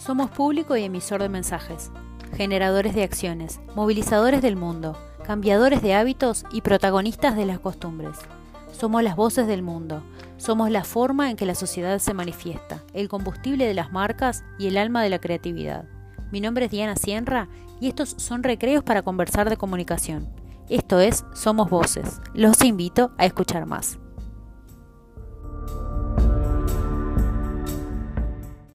Somos público y emisor de mensajes, generadores de acciones, movilizadores del mundo, cambiadores de hábitos y protagonistas de las costumbres. Somos las voces del mundo, somos la forma en que la sociedad se manifiesta, el combustible de las marcas y el alma de la creatividad. Mi nombre es Diana Sierra y estos son recreos para conversar de comunicación. Esto es Somos Voces. Los invito a escuchar más.